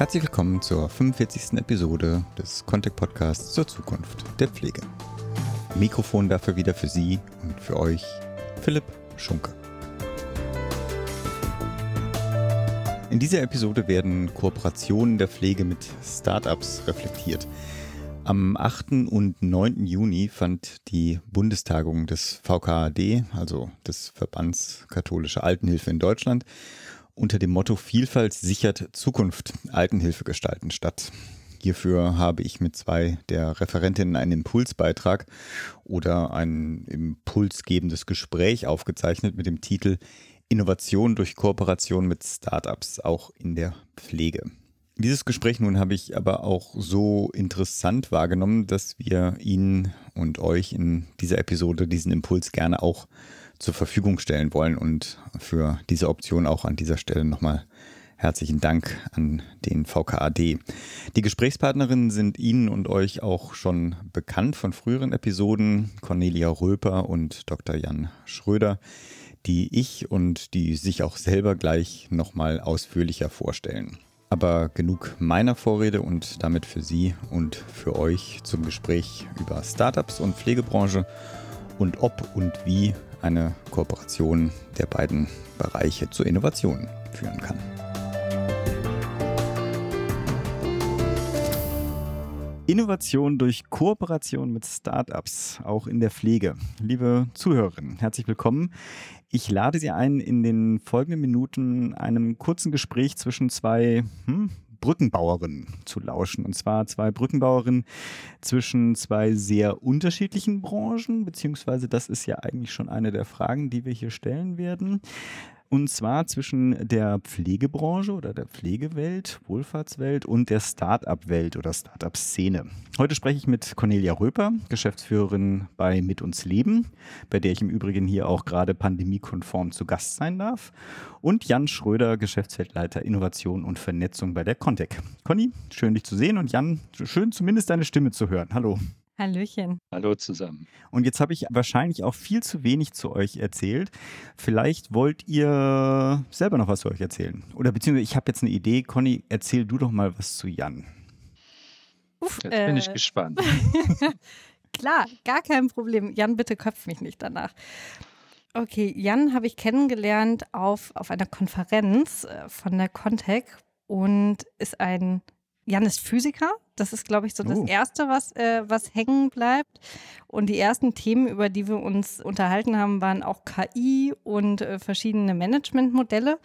Herzlich willkommen zur 45. Episode des Contact Podcasts zur Zukunft der Pflege. Mikrofon dafür wieder für Sie und für euch Philipp Schunke. In dieser Episode werden Kooperationen der Pflege mit Startups reflektiert. Am 8. und 9. Juni fand die Bundestagung des VKAD, also des Verbands Katholische Altenhilfe in Deutschland, unter dem Motto Vielfalt sichert Zukunft Altenhilfe gestalten statt. Hierfür habe ich mit zwei der Referentinnen einen Impulsbeitrag oder ein impulsgebendes Gespräch aufgezeichnet mit dem Titel Innovation durch Kooperation mit Startups, auch in der Pflege. Dieses Gespräch nun habe ich aber auch so interessant wahrgenommen, dass wir Ihnen und euch in dieser Episode diesen Impuls gerne auch zur Verfügung stellen wollen und für diese Option auch an dieser Stelle nochmal herzlichen Dank an den VKAD. Die Gesprächspartnerinnen sind Ihnen und euch auch schon bekannt von früheren Episoden, Cornelia Röper und Dr. Jan Schröder die ich und die sich auch selber gleich nochmal ausführlicher vorstellen. Aber genug meiner Vorrede und damit für Sie und für euch zum Gespräch über Startups und Pflegebranche und ob und wie eine Kooperation der beiden Bereiche zur Innovation führen kann. Innovation durch Kooperation mit Startups, auch in der Pflege. Liebe Zuhörerinnen, herzlich willkommen. Ich lade Sie ein, in den folgenden Minuten einem kurzen Gespräch zwischen zwei hm, Brückenbauerinnen zu lauschen. Und zwar zwei Brückenbauerinnen zwischen zwei sehr unterschiedlichen Branchen, beziehungsweise das ist ja eigentlich schon eine der Fragen, die wir hier stellen werden. Und zwar zwischen der Pflegebranche oder der Pflegewelt, Wohlfahrtswelt und der Start-up-Welt oder Start-up-Szene. Heute spreche ich mit Cornelia Röper, Geschäftsführerin bei Mit uns Leben, bei der ich im Übrigen hier auch gerade pandemiekonform zu Gast sein darf. Und Jan Schröder, Geschäftsfeldleiter Innovation und Vernetzung bei der Contec. Conny, schön dich zu sehen und Jan, schön zumindest deine Stimme zu hören. Hallo. Hallöchen. Hallo zusammen. Und jetzt habe ich wahrscheinlich auch viel zu wenig zu euch erzählt. Vielleicht wollt ihr selber noch was zu euch erzählen. Oder beziehungsweise ich habe jetzt eine Idee. Conny, erzähl du doch mal was zu Jan. Uff, jetzt äh, bin ich äh. gespannt. Klar, gar kein Problem. Jan, bitte köpf mich nicht danach. Okay, Jan habe ich kennengelernt auf, auf einer Konferenz äh, von der Contec und ist ein Jan ist Physiker. Das ist, glaube ich, so das uh. Erste, was, äh, was hängen bleibt. Und die ersten Themen, über die wir uns unterhalten haben, waren auch KI und äh, verschiedene Managementmodelle.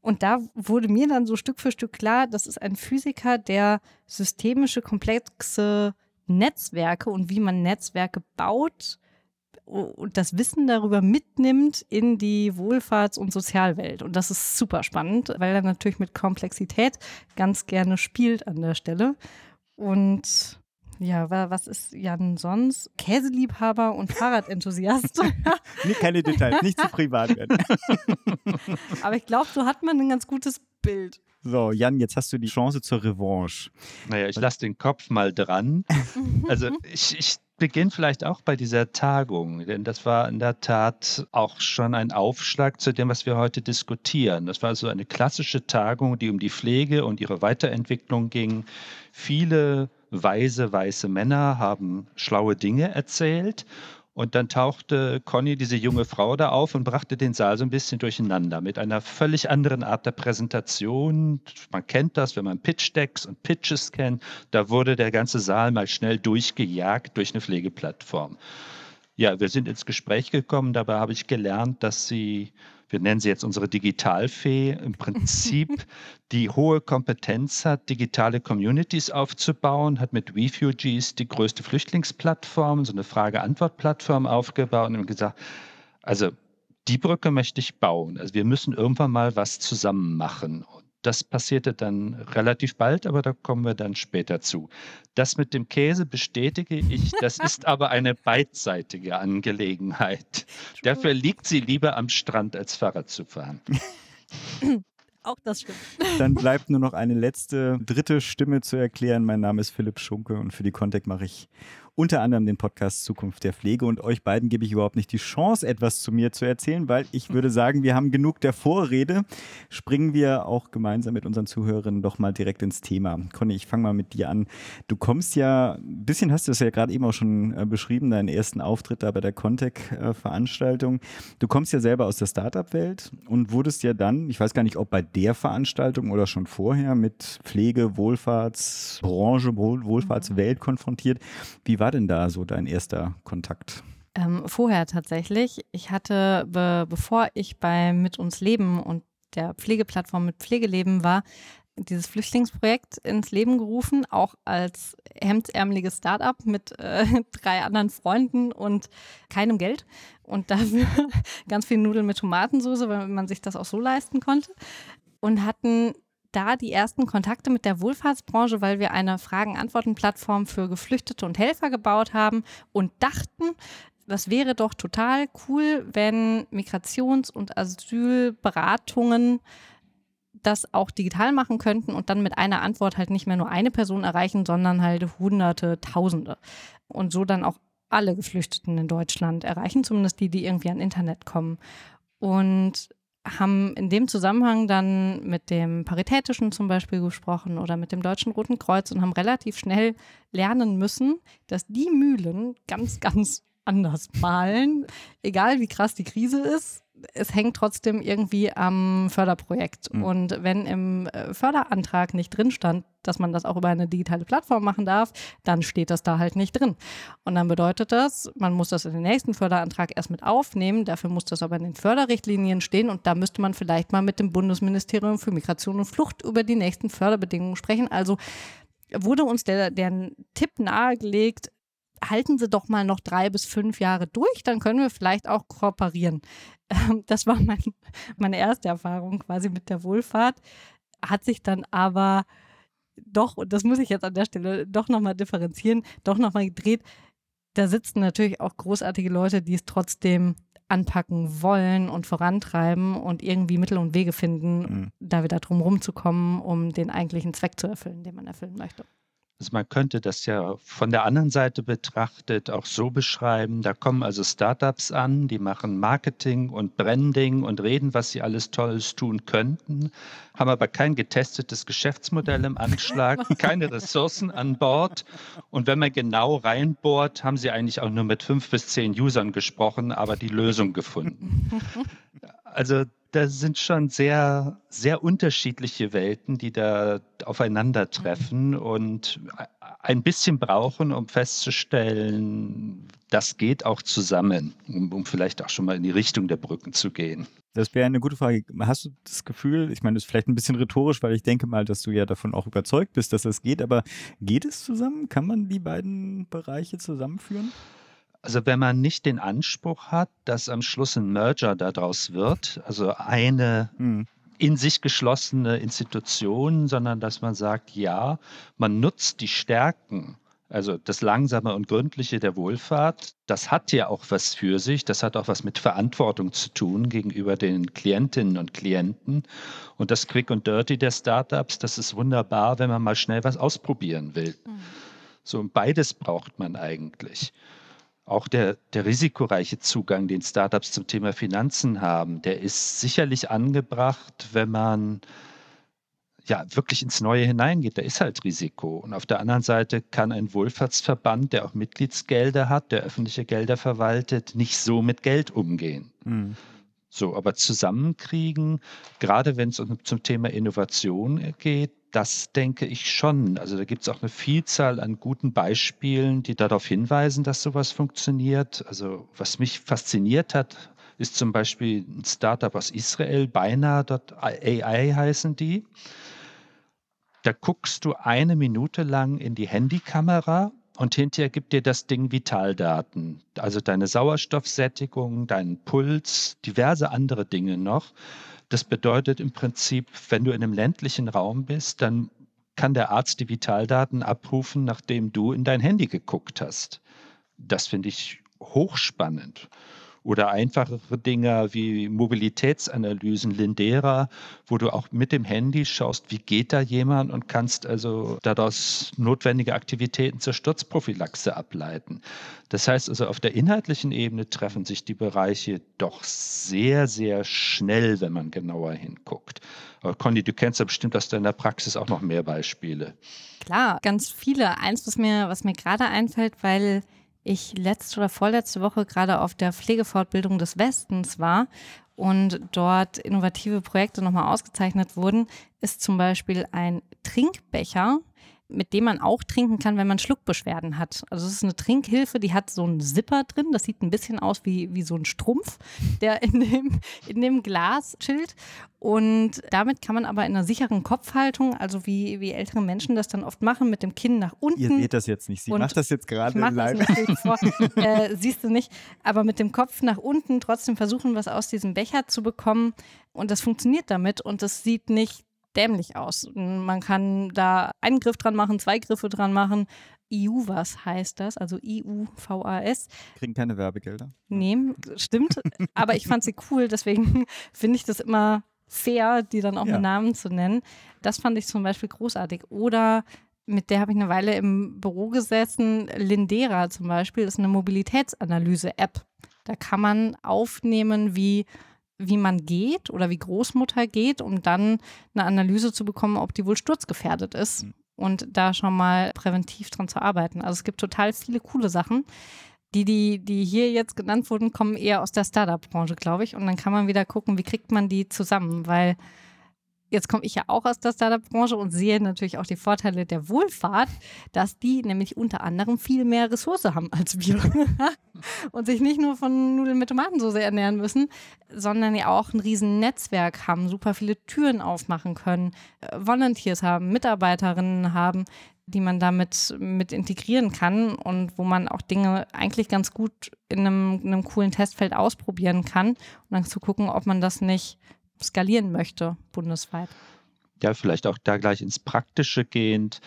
Und da wurde mir dann so Stück für Stück klar, das ist ein Physiker, der systemische, komplexe Netzwerke und wie man Netzwerke baut, und das Wissen darüber mitnimmt in die Wohlfahrts- und Sozialwelt. Und das ist super spannend, weil er natürlich mit Komplexität ganz gerne spielt an der Stelle. Und ja, was ist Jan sonst? Käseliebhaber und Fahrradenthusiast. nee, keine Details, nicht zu privat werden. Aber ich glaube, so hat man ein ganz gutes Bild. So, Jan, jetzt hast du die Chance zur Revanche. Naja, ich lasse den Kopf mal dran. Also ich, ich beginne vielleicht auch bei dieser Tagung, denn das war in der Tat auch schon ein Aufschlag zu dem, was wir heute diskutieren. Das war so eine klassische Tagung, die um die Pflege und ihre Weiterentwicklung ging. Viele weise, weiße Männer haben schlaue Dinge erzählt und dann tauchte Conny, diese junge Frau, da auf und brachte den Saal so ein bisschen durcheinander mit einer völlig anderen Art der Präsentation. Man kennt das, wenn man Pitch-Decks und Pitches kennt. Da wurde der ganze Saal mal schnell durchgejagt durch eine Pflegeplattform. Ja, wir sind ins Gespräch gekommen. Dabei habe ich gelernt, dass sie wir nennen sie jetzt unsere Digitalfee, im Prinzip die hohe Kompetenz hat, digitale Communities aufzubauen, hat mit Refugees die größte Flüchtlingsplattform, so eine Frage-Antwort-Plattform aufgebaut und gesagt, also die Brücke möchte ich bauen. Also wir müssen irgendwann mal was zusammen machen. Das passierte dann relativ bald, aber da kommen wir dann später zu. Das mit dem Käse bestätige ich, das ist aber eine beidseitige Angelegenheit. Dafür liegt sie lieber am Strand, als Fahrrad zu fahren. Auch das stimmt. Dann bleibt nur noch eine letzte, dritte Stimme zu erklären. Mein Name ist Philipp Schunke und für die Contact mache ich unter anderem den Podcast Zukunft der Pflege. Und euch beiden gebe ich überhaupt nicht die Chance, etwas zu mir zu erzählen, weil ich würde sagen, wir haben genug der Vorrede. Springen wir auch gemeinsam mit unseren Zuhörerinnen doch mal direkt ins Thema. Conny, ich fange mal mit dir an. Du kommst ja, ein bisschen hast du es ja gerade eben auch schon äh, beschrieben, deinen ersten Auftritt da bei der Contec-Veranstaltung. Du kommst ja selber aus der Startup-Welt und wurdest ja dann, ich weiß gar nicht, ob bei der Veranstaltung oder schon vorher, mit Pflege, Wohlfahrtsbranche, Wohlfahrtswelt konfrontiert. Wie war denn da so dein erster Kontakt? Ähm, vorher tatsächlich. Ich hatte, be bevor ich bei Mit uns Leben und der Pflegeplattform mit Pflegeleben war, dieses Flüchtlingsprojekt ins Leben gerufen, auch als hemdsärmeliges Startup mit äh, drei anderen Freunden und keinem Geld und dafür ganz viel Nudeln mit Tomatensauce, weil man sich das auch so leisten konnte und hatten da die ersten Kontakte mit der Wohlfahrtsbranche, weil wir eine Fragen-Antworten-Plattform für Geflüchtete und Helfer gebaut haben und dachten, das wäre doch total cool, wenn Migrations- und Asylberatungen das auch digital machen könnten und dann mit einer Antwort halt nicht mehr nur eine Person erreichen, sondern halt Hunderte, Tausende. Und so dann auch alle Geflüchteten in Deutschland erreichen, zumindest die, die irgendwie an Internet kommen. Und haben in dem Zusammenhang dann mit dem Paritätischen zum Beispiel gesprochen oder mit dem Deutschen Roten Kreuz und haben relativ schnell lernen müssen, dass die Mühlen ganz, ganz anders malen, egal wie krass die Krise ist es hängt trotzdem irgendwie am Förderprojekt. Mhm. Und wenn im äh, Förderantrag nicht drin stand, dass man das auch über eine digitale Plattform machen darf, dann steht das da halt nicht drin. Und dann bedeutet das, man muss das in den nächsten Förderantrag erst mit aufnehmen. Dafür muss das aber in den Förderrichtlinien stehen. Und da müsste man vielleicht mal mit dem Bundesministerium für Migration und Flucht über die nächsten Förderbedingungen sprechen. Also wurde uns der, der Tipp nahegelegt, halten Sie doch mal noch drei bis fünf Jahre durch, dann können wir vielleicht auch kooperieren. Ähm, das war mein, meine erste Erfahrung quasi mit der Wohlfahrt. Hat sich dann aber doch, und das muss ich jetzt an der Stelle doch nochmal differenzieren, doch nochmal gedreht. Da sitzen natürlich auch großartige Leute, die es trotzdem anpacken wollen und vorantreiben und irgendwie Mittel und Wege finden, mhm. da wieder drum rumzukommen, um den eigentlichen Zweck zu erfüllen, den man erfüllen möchte. Also man könnte das ja von der anderen Seite betrachtet auch so beschreiben, da kommen also Startups an, die machen Marketing und Branding und reden, was sie alles Tolles tun könnten, haben aber kein getestetes Geschäftsmodell im Anschlag, keine Ressourcen an Bord und wenn man genau reinbohrt, haben sie eigentlich auch nur mit fünf bis zehn Usern gesprochen, aber die Lösung gefunden. Also da sind schon sehr, sehr unterschiedliche Welten, die da aufeinandertreffen mhm. und ein bisschen brauchen, um festzustellen, das geht auch zusammen, um, um vielleicht auch schon mal in die Richtung der Brücken zu gehen. Das wäre eine gute Frage. Hast du das Gefühl, ich meine, das ist vielleicht ein bisschen rhetorisch, weil ich denke mal, dass du ja davon auch überzeugt bist, dass das geht, aber geht es zusammen? Kann man die beiden Bereiche zusammenführen? Also wenn man nicht den Anspruch hat, dass am Schluss ein Merger daraus wird, also eine hm. in sich geschlossene Institution, sondern dass man sagt, ja, man nutzt die Stärken, also das Langsame und Gründliche der Wohlfahrt, das hat ja auch was für sich, das hat auch was mit Verantwortung zu tun gegenüber den Klientinnen und Klienten. Und das Quick und Dirty der Startups, das ist wunderbar, wenn man mal schnell was ausprobieren will. Mhm. So, beides braucht man eigentlich auch der, der risikoreiche Zugang, den Startups zum Thema Finanzen haben, der ist sicherlich angebracht, wenn man ja wirklich ins Neue hineingeht. Da ist halt Risiko. Und auf der anderen Seite kann ein Wohlfahrtsverband, der auch Mitgliedsgelder hat, der öffentliche Gelder verwaltet, nicht so mit Geld umgehen. Mhm. So, aber zusammenkriegen, gerade wenn es zum Thema Innovation geht, das denke ich schon. Also da gibt es auch eine Vielzahl an guten Beispielen, die darauf hinweisen, dass sowas funktioniert. Also was mich fasziniert hat, ist zum Beispiel ein Startup aus Israel, beinahe.ai heißen die. Da guckst du eine Minute lang in die Handykamera und hinterher gibt dir das Ding Vitaldaten, also deine Sauerstoffsättigung, deinen Puls, diverse andere Dinge noch. Das bedeutet im Prinzip, wenn du in einem ländlichen Raum bist, dann kann der Arzt die Vitaldaten abrufen, nachdem du in dein Handy geguckt hast. Das finde ich hochspannend. Oder einfachere Dinge wie Mobilitätsanalysen, Lindera, wo du auch mit dem Handy schaust, wie geht da jemand und kannst also daraus notwendige Aktivitäten zur Sturzprophylaxe ableiten. Das heißt also, auf der inhaltlichen Ebene treffen sich die Bereiche doch sehr, sehr schnell, wenn man genauer hinguckt. Aber Conny, du kennst ja bestimmt aus deiner Praxis auch noch mehr Beispiele. Klar, ganz viele. Eins, was mir, was mir gerade einfällt, weil ich letzte oder vorletzte Woche gerade auf der Pflegefortbildung des Westens war und dort innovative Projekte nochmal ausgezeichnet wurden, ist zum Beispiel ein Trinkbecher, mit dem man auch trinken kann, wenn man Schluckbeschwerden hat. Also es ist eine Trinkhilfe, die hat so einen Zipper drin. Das sieht ein bisschen aus wie, wie so ein Strumpf, der in dem, in dem Glas chillt. Und damit kann man aber in einer sicheren Kopfhaltung, also wie, wie ältere Menschen das dann oft machen, mit dem Kinn nach unten. Ihr seht das jetzt nicht. Sie macht das jetzt gerade live. Vor. äh, siehst du nicht. Aber mit dem Kopf nach unten trotzdem versuchen, was aus diesem Becher zu bekommen. Und das funktioniert damit. Und das sieht nicht dämlich aus. Man kann da einen Griff dran machen, zwei Griffe dran machen. EU was heißt das, also IUVAS. Kriegen keine Werbegelder. Nee, stimmt. Aber ich fand sie cool, deswegen finde ich das immer fair, die dann auch ja. mit Namen zu nennen. Das fand ich zum Beispiel großartig. Oder mit der habe ich eine Weile im Büro gesessen. Lindera zum Beispiel ist eine Mobilitätsanalyse-App. Da kann man aufnehmen, wie wie man geht oder wie Großmutter geht, um dann eine Analyse zu bekommen, ob die wohl sturzgefährdet ist mhm. und da schon mal präventiv dran zu arbeiten. Also es gibt total viele coole Sachen. Die, die, die hier jetzt genannt wurden, kommen eher aus der Startup-Branche, glaube ich. Und dann kann man wieder gucken, wie kriegt man die zusammen, weil Jetzt komme ich ja auch aus der Startup-Branche und sehe natürlich auch die Vorteile der Wohlfahrt, dass die nämlich unter anderem viel mehr Ressource haben als wir. Und sich nicht nur von Nudeln mit Tomatensauce ernähren müssen, sondern ja auch ein riesen Netzwerk haben, super viele Türen aufmachen können, äh, Volunteers haben, Mitarbeiterinnen haben, die man damit mit integrieren kann und wo man auch Dinge eigentlich ganz gut in einem, in einem coolen Testfeld ausprobieren kann und dann zu gucken, ob man das nicht skalieren möchte bundesweit. Ja, vielleicht auch da gleich ins Praktische gehend.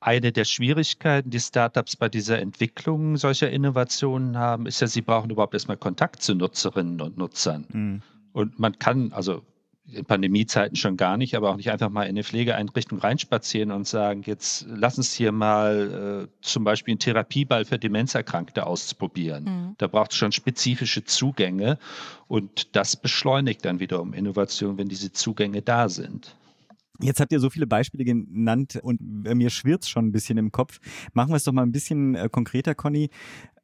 Eine der Schwierigkeiten, die Startups bei dieser Entwicklung solcher Innovationen haben, ist ja, sie brauchen überhaupt erstmal Kontakt zu Nutzerinnen und Nutzern. Mhm. Und man kann, also in Pandemiezeiten schon gar nicht, aber auch nicht einfach mal in eine Pflegeeinrichtung reinspazieren und sagen, jetzt lass uns hier mal äh, zum Beispiel einen Therapieball für Demenzerkrankte ausprobieren. Mhm. Da braucht es schon spezifische Zugänge und das beschleunigt dann wiederum Innovation, wenn diese Zugänge da sind. Jetzt habt ihr so viele Beispiele genannt und mir schwirrt es schon ein bisschen im Kopf. Machen wir es doch mal ein bisschen äh, konkreter, Conny.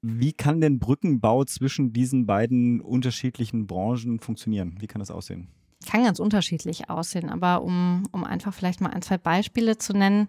Wie kann denn Brückenbau zwischen diesen beiden unterschiedlichen Branchen funktionieren? Wie kann das aussehen? Kann ganz unterschiedlich aussehen, aber um, um einfach vielleicht mal ein, zwei Beispiele zu nennen.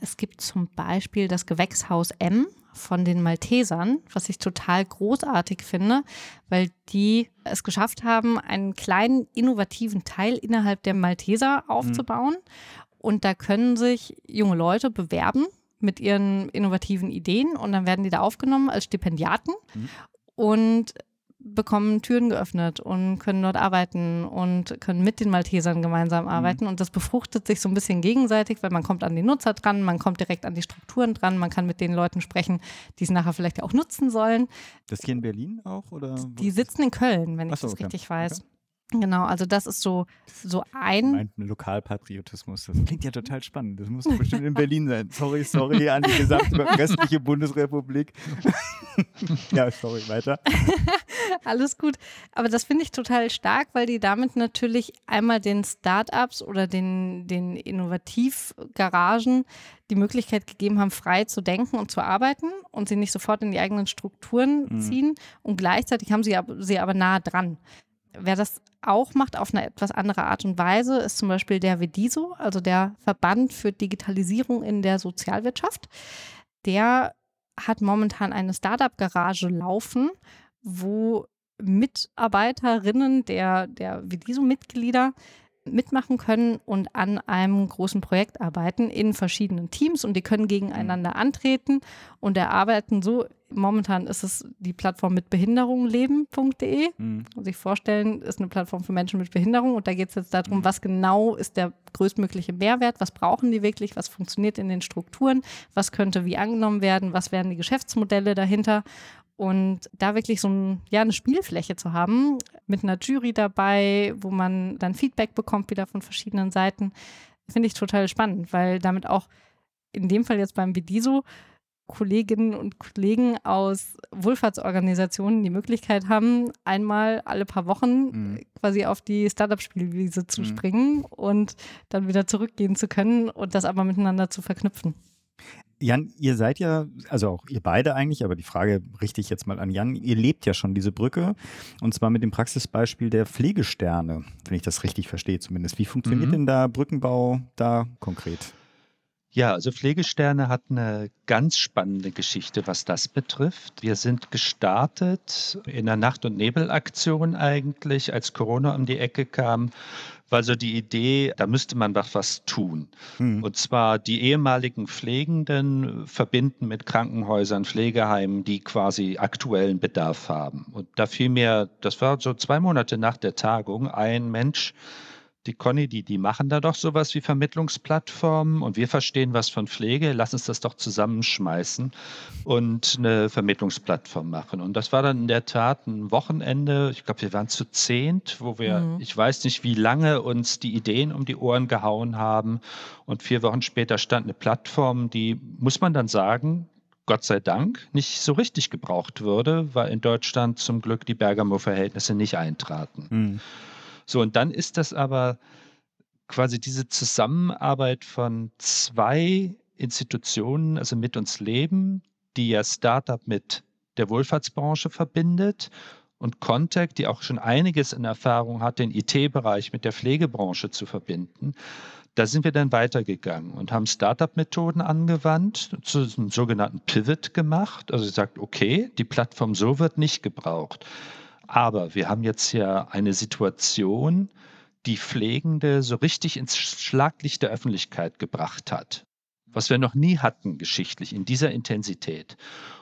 Es gibt zum Beispiel das Gewächshaus M von den Maltesern, was ich total großartig finde, weil die es geschafft haben, einen kleinen innovativen Teil innerhalb der Malteser aufzubauen. Mhm. Und da können sich junge Leute bewerben mit ihren innovativen Ideen und dann werden die da aufgenommen als Stipendiaten. Mhm. Und bekommen Türen geöffnet und können dort arbeiten und können mit den Maltesern gemeinsam mhm. arbeiten. Mhm. Und das befruchtet sich so ein bisschen gegenseitig, weil man kommt an die Nutzer dran, man kommt direkt an die Strukturen dran, man kann mit den Leuten sprechen, die es nachher vielleicht auch nutzen sollen. Das hier in Berlin auch? Oder? Die sitzen in Köln, wenn ich so, das okay. richtig weiß. Okay. Genau, also das ist so, so ein. Meint Lokalpatriotismus. Das klingt ja total spannend. Das muss bestimmt in Berlin sein. Sorry, sorry an die gesamte restliche Bundesrepublik. ja, sorry, weiter. Alles gut. Aber das finde ich total stark, weil die damit natürlich einmal den Startups oder den, den Innovativgaragen die Möglichkeit gegeben haben, frei zu denken und zu arbeiten und sie nicht sofort in die eigenen Strukturen mhm. ziehen. Und gleichzeitig haben sie, sie aber nah dran. Wer das auch macht auf eine etwas andere Art und Weise, ist zum Beispiel der VEDISO, also der Verband für Digitalisierung in der Sozialwirtschaft. Der hat momentan eine Startup-Garage laufen, wo Mitarbeiterinnen der, der VEDISO-Mitglieder mitmachen können und an einem großen Projekt arbeiten in verschiedenen Teams und die können gegeneinander antreten und erarbeiten so momentan ist es die Plattform mit Behinderung leben.de. Mhm. sich vorstellen, ist eine Plattform für Menschen mit Behinderung und da geht es jetzt darum, mhm. was genau ist der größtmögliche Mehrwert, was brauchen die wirklich, was funktioniert in den Strukturen, was könnte wie angenommen werden, was wären die Geschäftsmodelle dahinter Und da wirklich so ein, ja, eine Spielfläche zu haben, mit einer Jury dabei, wo man dann Feedback bekommt, wieder von verschiedenen Seiten, finde ich total spannend, weil damit auch in dem Fall jetzt beim Vidiso Kolleginnen und Kollegen aus Wohlfahrtsorganisationen die Möglichkeit haben, einmal alle paar Wochen mhm. quasi auf die Startup-Spielwiese zu mhm. springen und dann wieder zurückgehen zu können und das aber miteinander zu verknüpfen. Jan, ihr seid ja, also auch ihr beide eigentlich, aber die Frage richte ich jetzt mal an Jan. Ihr lebt ja schon diese Brücke und zwar mit dem Praxisbeispiel der Pflegesterne, wenn ich das richtig verstehe zumindest. Wie funktioniert mhm. denn da Brückenbau da konkret? Ja, also Pflegesterne hat eine ganz spannende Geschichte, was das betrifft. Wir sind gestartet in der Nacht- und Nebelaktion eigentlich, als Corona um die Ecke kam, war so die Idee, da müsste man was, was tun. Mhm. Und zwar die ehemaligen Pflegenden verbinden mit Krankenhäusern, Pflegeheimen, die quasi aktuellen Bedarf haben. Und da fiel mir, das war so zwei Monate nach der Tagung, ein Mensch, die Conny, die, die machen da doch sowas wie Vermittlungsplattformen und wir verstehen was von Pflege, lass uns das doch zusammenschmeißen und eine Vermittlungsplattform machen. Und das war dann in der Tat ein Wochenende, ich glaube, wir waren zu zehnt, wo wir, mhm. ich weiß nicht, wie lange uns die Ideen um die Ohren gehauen haben. Und vier Wochen später stand eine Plattform, die, muss man dann sagen, Gott sei Dank nicht so richtig gebraucht würde, weil in Deutschland zum Glück die Bergamo-Verhältnisse nicht eintraten. Mhm. So, und dann ist das aber quasi diese Zusammenarbeit von zwei Institutionen, also mit uns Leben, die ja Startup mit der Wohlfahrtsbranche verbindet und Contact, die auch schon einiges in Erfahrung hat, den IT-Bereich mit der Pflegebranche zu verbinden. Da sind wir dann weitergegangen und haben Startup-Methoden angewandt, zu einem sogenannten Pivot gemacht. Also sagt, okay, die Plattform so wird nicht gebraucht. Aber wir haben jetzt ja eine Situation, die Pflegende so richtig ins Schlaglicht der Öffentlichkeit gebracht hat. Was wir noch nie hatten geschichtlich in dieser Intensität.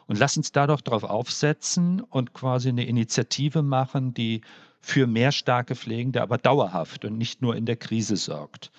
Und lass uns da doch drauf aufsetzen und quasi eine Initiative machen, die für mehr starke Pflegende, aber dauerhaft und nicht nur in der Krise sorgt.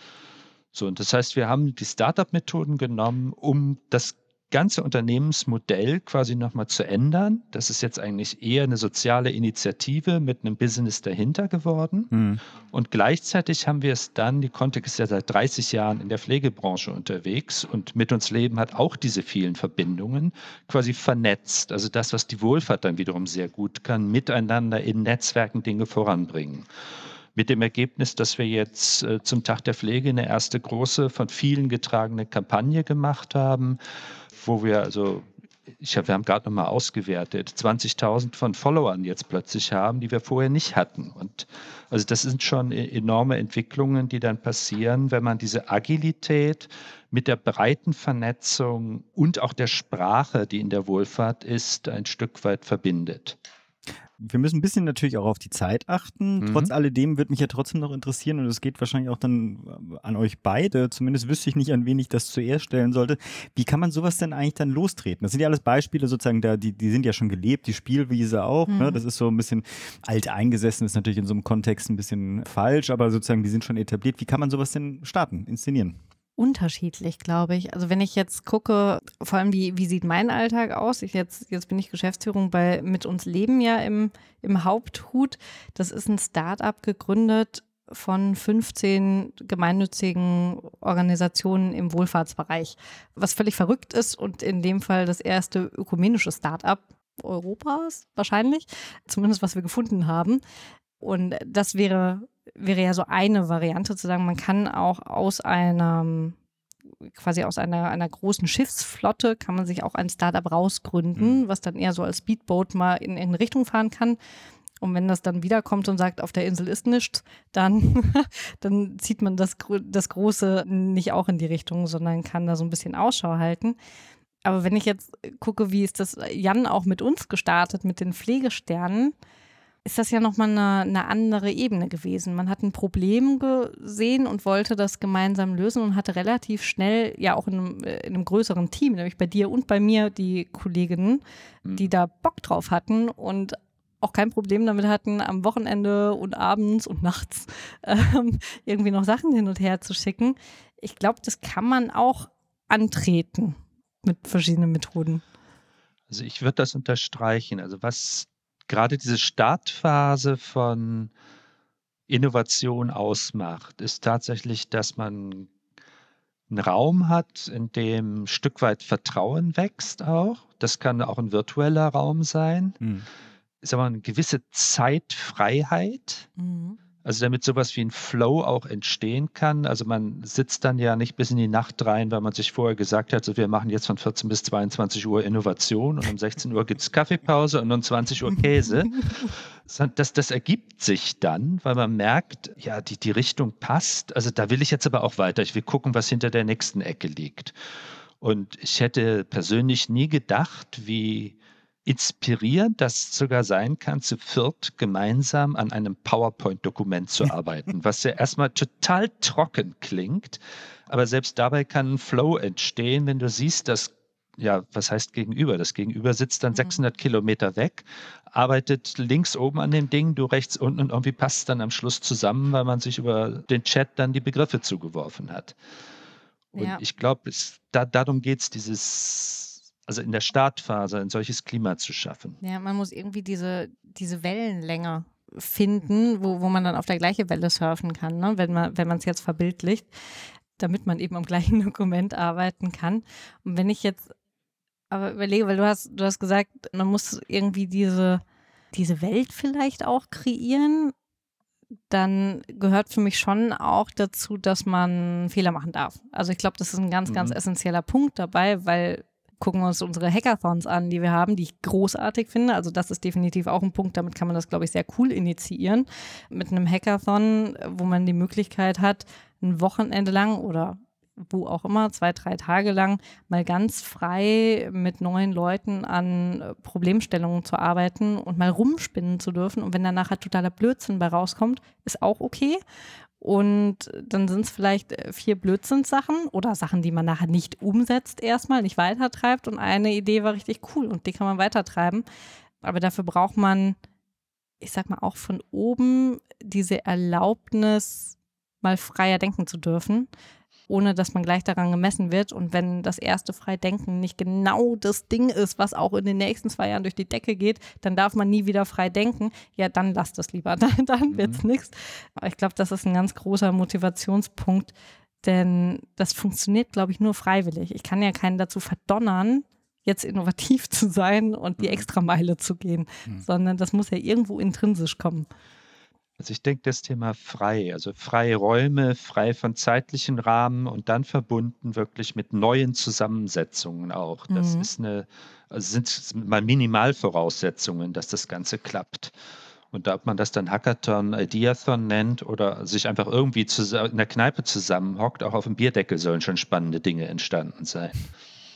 So, und das heißt, wir haben die Startup-Methoden genommen, um das ganze Unternehmensmodell quasi nochmal zu ändern. Das ist jetzt eigentlich eher eine soziale Initiative mit einem Business dahinter geworden. Mhm. Und gleichzeitig haben wir es dann, die Context ist ja seit 30 Jahren in der Pflegebranche unterwegs und mit uns Leben hat auch diese vielen Verbindungen quasi vernetzt. Also das, was die Wohlfahrt dann wiederum sehr gut kann, miteinander in Netzwerken Dinge voranbringen mit dem Ergebnis, dass wir jetzt äh, zum Tag der Pflege eine erste große, von vielen getragene Kampagne gemacht haben, wo wir also ich hab, wir haben gerade nochmal ausgewertet, 20.000 von Followern jetzt plötzlich haben, die wir vorher nicht hatten. Und also das sind schon e-, enorme Entwicklungen, die dann passieren, wenn man diese Agilität mit der breiten Vernetzung und auch der Sprache, die in der Wohlfahrt ist, ein Stück weit verbindet. Wir müssen ein bisschen natürlich auch auf die Zeit achten. Mhm. Trotz alledem wird mich ja trotzdem noch interessieren und es geht wahrscheinlich auch dann äh, an euch beide. Zumindest wüsste ich nicht, an wen ich das zuerst stellen sollte. Wie kann man sowas denn eigentlich dann lostreten? Das sind ja alles Beispiele sozusagen, da, die, die sind ja schon gelebt, die Spielwiese auch. Ne? Mhm. Ne? Das ist so ein bisschen alt eingesessen, ist natürlich in so einem Kontext ein bisschen falsch, aber sozusagen die sind schon etabliert. Wie kann man sowas denn starten, inszenieren? Unterschiedlich, glaube ich. Also wenn ich jetzt gucke, vor allem wie, wie sieht mein Alltag aus? Ich jetzt, jetzt bin ich Geschäftsführung bei Mit uns Leben ja im, im Haupthut. Das ist ein Start-up gegründet von 15 gemeinnützigen Organisationen im Wohlfahrtsbereich, was völlig verrückt ist und in dem Fall das erste ökumenische Start-up Europas wahrscheinlich, zumindest was wir gefunden haben. Und das wäre wäre ja so eine Variante zu sagen, man kann auch aus einer quasi aus einer, einer großen Schiffsflotte kann man sich auch ein Startup rausgründen, mhm. was dann eher so als Speedboat mal in, in Richtung fahren kann. Und wenn das dann wiederkommt und sagt, auf der Insel ist nichts, dann, dann zieht man das, das Große nicht auch in die Richtung, sondern kann da so ein bisschen Ausschau halten. Aber wenn ich jetzt gucke, wie ist das Jan auch mit uns gestartet, mit den Pflegesternen, ist das ja nochmal eine, eine andere Ebene gewesen. Man hat ein Problem gesehen und wollte das gemeinsam lösen und hatte relativ schnell ja auch in einem, äh, in einem größeren Team, nämlich bei dir und bei mir, die Kolleginnen, mhm. die da Bock drauf hatten und auch kein Problem damit hatten, am Wochenende und abends und nachts ähm, irgendwie noch Sachen hin und her zu schicken. Ich glaube, das kann man auch antreten mit verschiedenen Methoden. Also ich würde das unterstreichen. Also was gerade diese Startphase von Innovation ausmacht, ist tatsächlich, dass man einen Raum hat, in dem ein Stück weit Vertrauen wächst auch. Das kann auch ein virtueller Raum sein. Mhm. Ist aber eine gewisse Zeitfreiheit. Mhm. Also damit sowas wie ein Flow auch entstehen kann. Also man sitzt dann ja nicht bis in die Nacht rein, weil man sich vorher gesagt hat, so wir machen jetzt von 14 bis 22 Uhr Innovation und um 16 Uhr gibt es Kaffeepause und um 20 Uhr Käse. Das, das ergibt sich dann, weil man merkt, ja, die, die Richtung passt. Also da will ich jetzt aber auch weiter. Ich will gucken, was hinter der nächsten Ecke liegt. Und ich hätte persönlich nie gedacht, wie inspirierend das sogar sein kann, zu viert gemeinsam an einem PowerPoint-Dokument zu arbeiten, was ja erstmal total trocken klingt, aber selbst dabei kann ein Flow entstehen, wenn du siehst, dass ja, was heißt gegenüber? Das Gegenüber sitzt dann 600 mhm. Kilometer weg, arbeitet links oben an dem Ding, du rechts unten und irgendwie passt es dann am Schluss zusammen, weil man sich über den Chat dann die Begriffe zugeworfen hat. Und ja. ich glaube, da, darum geht es, dieses also in der Startphase ein solches Klima zu schaffen. Ja, man muss irgendwie diese, diese Wellenlänge finden, wo, wo man dann auf der gleichen Welle surfen kann, ne? wenn man wenn es jetzt verbildlicht, damit man eben am gleichen Dokument arbeiten kann. Und wenn ich jetzt aber überlege, weil du hast du hast gesagt, man muss irgendwie diese diese Welt vielleicht auch kreieren, dann gehört für mich schon auch dazu, dass man Fehler machen darf. Also ich glaube, das ist ein ganz, ganz mhm. essentieller Punkt dabei, weil gucken wir uns unsere Hackathons an, die wir haben, die ich großartig finde. Also das ist definitiv auch ein Punkt, damit kann man das, glaube ich, sehr cool initiieren. Mit einem Hackathon, wo man die Möglichkeit hat, ein Wochenende lang oder wo auch immer, zwei, drei Tage lang mal ganz frei mit neuen Leuten an Problemstellungen zu arbeiten und mal rumspinnen zu dürfen. Und wenn dann nachher totaler Blödsinn bei rauskommt, ist auch okay. Und dann sind es vielleicht äh, vier Blödsinnssachen oder Sachen, die man nachher nicht umsetzt erstmal, nicht weitertreibt. Und eine Idee war richtig cool und die kann man weitertreiben. Aber dafür braucht man, ich sag mal, auch von oben diese Erlaubnis, mal freier denken zu dürfen ohne dass man gleich daran gemessen wird. Und wenn das erste Freidenken nicht genau das Ding ist, was auch in den nächsten zwei Jahren durch die Decke geht, dann darf man nie wieder frei denken. Ja, dann lasst es lieber, dann, dann wird es mhm. nichts. Aber ich glaube, das ist ein ganz großer Motivationspunkt, denn das funktioniert, glaube ich, nur freiwillig. Ich kann ja keinen dazu verdonnern, jetzt innovativ zu sein und die mhm. Extrameile zu gehen, mhm. sondern das muss ja irgendwo intrinsisch kommen. Also ich denke, das Thema frei, also freie Räume, frei von zeitlichen Rahmen und dann verbunden wirklich mit neuen Zusammensetzungen auch. Das mhm. ist eine, also sind mal Minimalvoraussetzungen, dass das Ganze klappt. Und ob man das dann Hackathon, Ideathon nennt oder sich einfach irgendwie in der Kneipe zusammenhockt, auch auf dem Bierdeckel sollen schon spannende Dinge entstanden sein.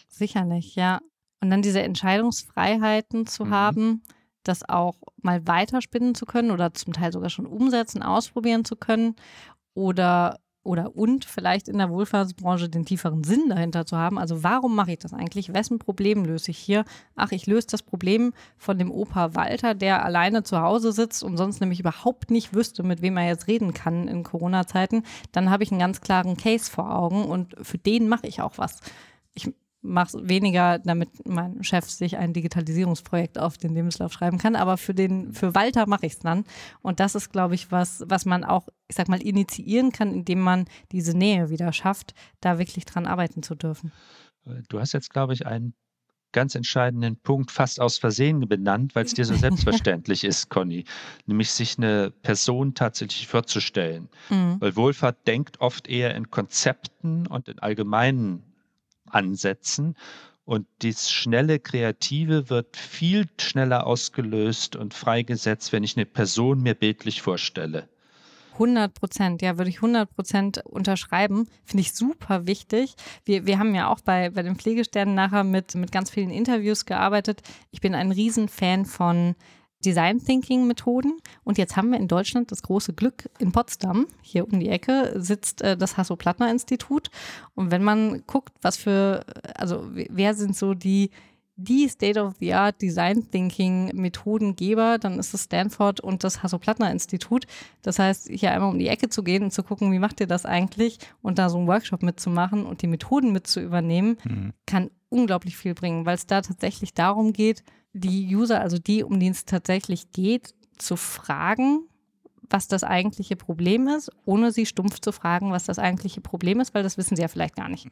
Sicherlich, ja. Und dann diese Entscheidungsfreiheiten zu mhm. haben, das auch mal weiterspinnen zu können oder zum Teil sogar schon umsetzen, ausprobieren zu können oder oder und vielleicht in der Wohlfahrtsbranche den tieferen Sinn dahinter zu haben. Also warum mache ich das eigentlich? Wessen Problem löse ich hier? Ach, ich löse das Problem von dem Opa Walter, der alleine zu Hause sitzt und sonst nämlich überhaupt nicht wüsste, mit wem er jetzt reden kann in Corona-Zeiten. Dann habe ich einen ganz klaren Case vor Augen und für den mache ich auch was. Ich mache es weniger, damit mein Chef sich ein Digitalisierungsprojekt auf den Lebenslauf schreiben kann, aber für den, für Walter mache ich es dann. Und das ist, glaube ich, was, was man auch, ich sag mal, initiieren kann, indem man diese Nähe wieder schafft, da wirklich dran arbeiten zu dürfen. Du hast jetzt, glaube ich, einen ganz entscheidenden Punkt fast aus Versehen benannt, weil es dir so selbstverständlich ist, Conny, nämlich sich eine Person tatsächlich vorzustellen. Mhm. Weil Wohlfahrt denkt oft eher in Konzepten und in allgemeinen ansetzen. Und das schnelle Kreative wird viel schneller ausgelöst und freigesetzt, wenn ich eine Person mir bildlich vorstelle. 100 Prozent, ja, würde ich 100 Prozent unterschreiben. Finde ich super wichtig. Wir, wir haben ja auch bei, bei den Pflegesternen nachher mit, mit ganz vielen Interviews gearbeitet. Ich bin ein Riesenfan von Design Thinking Methoden. Und jetzt haben wir in Deutschland das große Glück, in Potsdam, hier um die Ecke, sitzt äh, das Hasso-Plattner-Institut. Und wenn man guckt, was für, also wer sind so die die State-of-the-Art Design Thinking Methodengeber, dann ist es Stanford und das Hasso-Plattner-Institut. Das heißt, hier einmal um die Ecke zu gehen und zu gucken, wie macht ihr das eigentlich und da so einen Workshop mitzumachen und die Methoden mit zu übernehmen, mhm. kann unglaublich viel bringen, weil es da tatsächlich darum geht, die User, also die, um die es tatsächlich geht, zu fragen, was das eigentliche Problem ist, ohne sie stumpf zu fragen, was das eigentliche Problem ist, weil das wissen sie ja vielleicht gar nicht.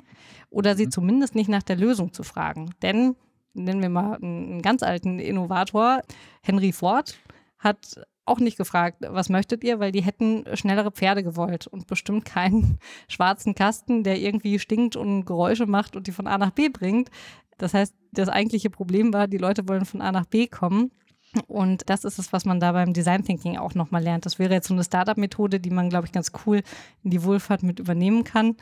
Oder sie mhm. zumindest nicht nach der Lösung zu fragen. Denn, nennen wir mal einen ganz alten Innovator, Henry Ford, hat auch nicht gefragt, was möchtet ihr, weil die hätten schnellere Pferde gewollt und bestimmt keinen schwarzen Kasten, der irgendwie stinkt und Geräusche macht und die von A nach B bringt. Das heißt, das eigentliche Problem war, die Leute wollen von A nach B kommen. Und das ist es, was man da beim Design Thinking auch nochmal lernt. Das wäre jetzt so eine Startup-Methode, die man, glaube ich, ganz cool in die Wohlfahrt mit übernehmen kann.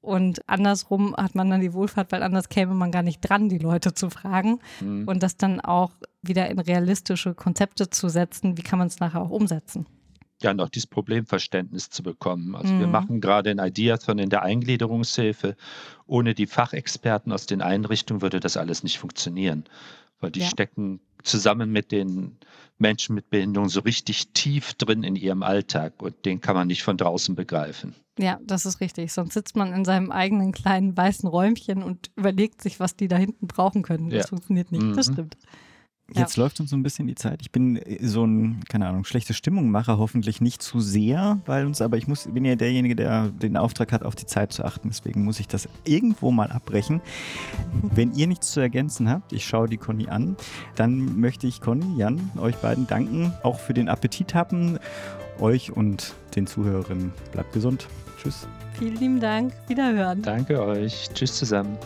Und andersrum hat man dann die Wohlfahrt, weil anders käme man gar nicht dran, die Leute zu fragen. Mhm. Und das dann auch wieder in realistische Konzepte zu setzen. Wie kann man es nachher auch umsetzen? Ja noch dieses Problemverständnis zu bekommen. Also mhm. wir machen gerade ein Ideathon in der Eingliederungshilfe. Ohne die Fachexperten aus den Einrichtungen würde das alles nicht funktionieren, weil die ja. stecken zusammen mit den Menschen mit Behinderung so richtig tief drin in ihrem Alltag und den kann man nicht von draußen begreifen. Ja, das ist richtig. Sonst sitzt man in seinem eigenen kleinen weißen Räumchen und überlegt sich, was die da hinten brauchen können. Das ja. funktioniert nicht. Mhm. Das stimmt. Jetzt ja. läuft uns so ein bisschen die Zeit. Ich bin äh, so ein, keine Ahnung, schlechte Stimmungmacher, hoffentlich nicht zu sehr, weil uns, aber ich muss, bin ja derjenige, der den Auftrag hat, auf die Zeit zu achten. Deswegen muss ich das irgendwo mal abbrechen. Wenn ihr nichts zu ergänzen habt, ich schaue die Conny an, dann möchte ich Conny, Jan, euch beiden danken, auch für den Appetit haben. Euch und den Zuhörerinnen bleibt gesund. Tschüss. Vielen lieben Dank. Wiederhören. Danke euch. Tschüss zusammen.